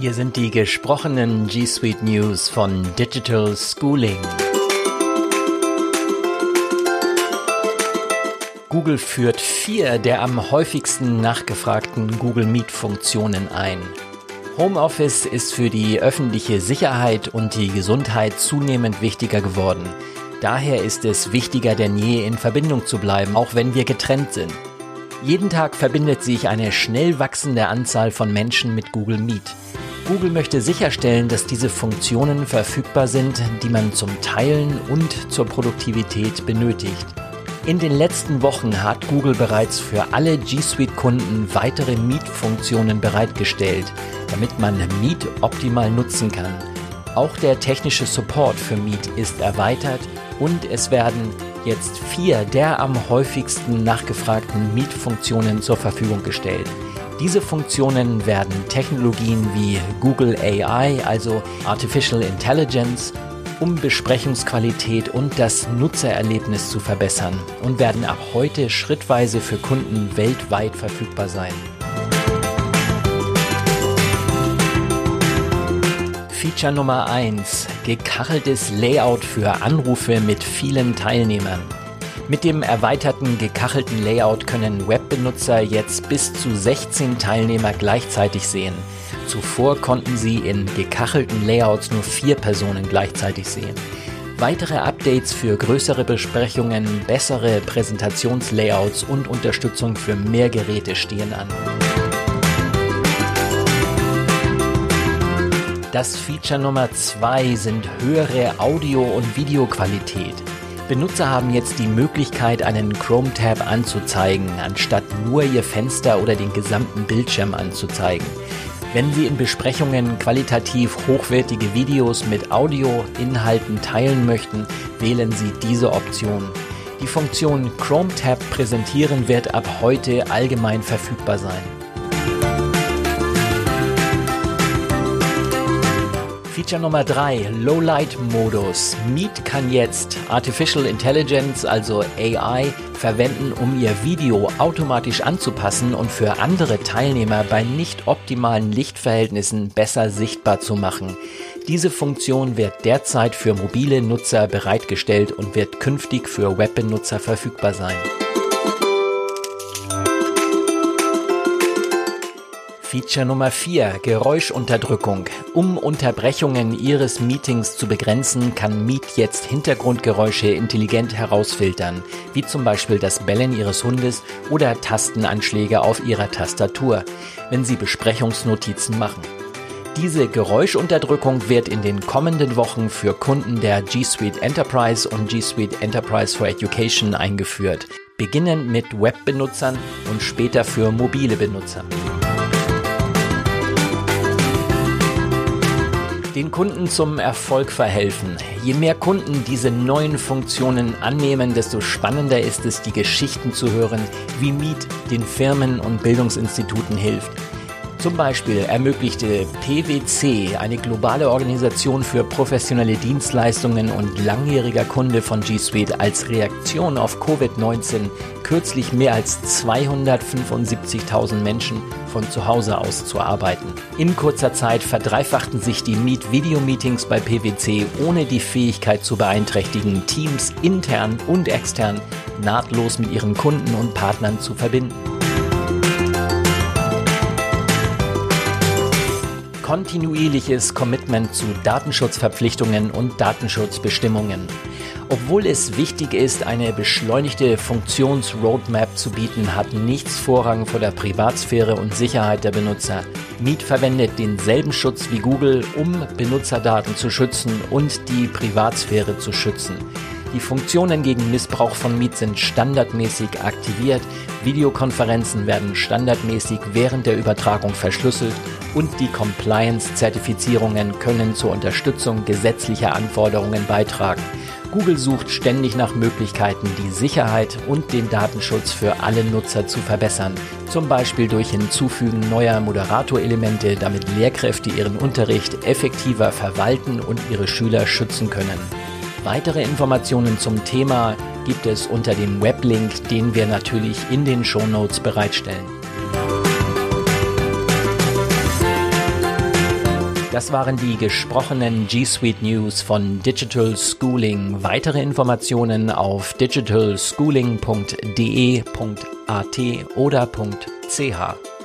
Hier sind die gesprochenen G Suite News von Digital Schooling. Google führt vier der am häufigsten nachgefragten Google Meet Funktionen ein. Homeoffice ist für die öffentliche Sicherheit und die Gesundheit zunehmend wichtiger geworden. Daher ist es wichtiger denn je, in Verbindung zu bleiben, auch wenn wir getrennt sind. Jeden Tag verbindet sich eine schnell wachsende Anzahl von Menschen mit Google Meet. Google möchte sicherstellen, dass diese Funktionen verfügbar sind, die man zum Teilen und zur Produktivität benötigt. In den letzten Wochen hat Google bereits für alle G Suite-Kunden weitere Meet-Funktionen bereitgestellt, damit man Meet optimal nutzen kann. Auch der technische Support für Meet ist erweitert und es werden jetzt vier der am häufigsten nachgefragten Meet-Funktionen zur Verfügung gestellt. Diese Funktionen werden Technologien wie Google AI, also Artificial Intelligence, um Besprechungsqualität und das Nutzererlebnis zu verbessern und werden ab heute schrittweise für Kunden weltweit verfügbar sein. Feature Nummer 1. Gekacheltes Layout für Anrufe mit vielen Teilnehmern. Mit dem erweiterten gekachelten Layout können Webbenutzer jetzt bis zu 16 Teilnehmer gleichzeitig sehen. Zuvor konnten sie in gekachelten Layouts nur vier Personen gleichzeitig sehen. Weitere Updates für größere Besprechungen, bessere Präsentationslayouts und Unterstützung für mehr Geräte stehen an. Das Feature Nummer 2 sind höhere Audio- und Videoqualität. Benutzer haben jetzt die Möglichkeit, einen Chrome-Tab anzuzeigen, anstatt nur ihr Fenster oder den gesamten Bildschirm anzuzeigen. Wenn Sie in Besprechungen qualitativ hochwertige Videos mit Audio-Inhalten teilen möchten, wählen Sie diese Option. Die Funktion Chrome Tab präsentieren wird ab heute allgemein verfügbar sein. Feature Nummer 3, Lowlight-Modus. Meet kann jetzt Artificial Intelligence, also AI, verwenden, um ihr Video automatisch anzupassen und für andere Teilnehmer bei nicht optimalen Lichtverhältnissen besser sichtbar zu machen. Diese Funktion wird derzeit für mobile Nutzer bereitgestellt und wird künftig für Webbenutzer verfügbar sein. Feature Nummer 4, Geräuschunterdrückung. Um Unterbrechungen Ihres Meetings zu begrenzen, kann Meet jetzt Hintergrundgeräusche intelligent herausfiltern, wie zum Beispiel das Bellen Ihres Hundes oder Tastenanschläge auf Ihrer Tastatur, wenn Sie Besprechungsnotizen machen. Diese Geräuschunterdrückung wird in den kommenden Wochen für Kunden der G Suite Enterprise und G Suite Enterprise for Education eingeführt, beginnend mit Webbenutzern und später für mobile Benutzer. Den Kunden zum Erfolg verhelfen. Je mehr Kunden diese neuen Funktionen annehmen, desto spannender ist es, die Geschichten zu hören, wie Meet den Firmen und Bildungsinstituten hilft. Zum Beispiel ermöglichte PwC, eine globale Organisation für professionelle Dienstleistungen und langjähriger Kunde von G Suite, als Reaktion auf Covid-19 kürzlich mehr als 275.000 Menschen von zu Hause aus zu arbeiten. In kurzer Zeit verdreifachten sich die Meet-Video-Meetings bei PwC, ohne die Fähigkeit zu beeinträchtigen, Teams intern und extern nahtlos mit ihren Kunden und Partnern zu verbinden. Kontinuierliches Commitment zu Datenschutzverpflichtungen und Datenschutzbestimmungen. Obwohl es wichtig ist, eine beschleunigte Funktionsroadmap zu bieten, hat nichts Vorrang vor der Privatsphäre und Sicherheit der Benutzer. Meet verwendet denselben Schutz wie Google, um Benutzerdaten zu schützen und die Privatsphäre zu schützen. Die Funktionen gegen Missbrauch von Meet sind standardmäßig aktiviert, Videokonferenzen werden standardmäßig während der Übertragung verschlüsselt und die Compliance-Zertifizierungen können zur Unterstützung gesetzlicher Anforderungen beitragen. Google sucht ständig nach Möglichkeiten, die Sicherheit und den Datenschutz für alle Nutzer zu verbessern, zum Beispiel durch Hinzufügen neuer Moderatorelemente, damit Lehrkräfte ihren Unterricht effektiver verwalten und ihre Schüler schützen können. Weitere Informationen zum Thema gibt es unter dem Weblink, den wir natürlich in den Shownotes bereitstellen. Das waren die gesprochenen G Suite News von Digital Schooling. Weitere Informationen auf digitalschooling.de.at oder .ch.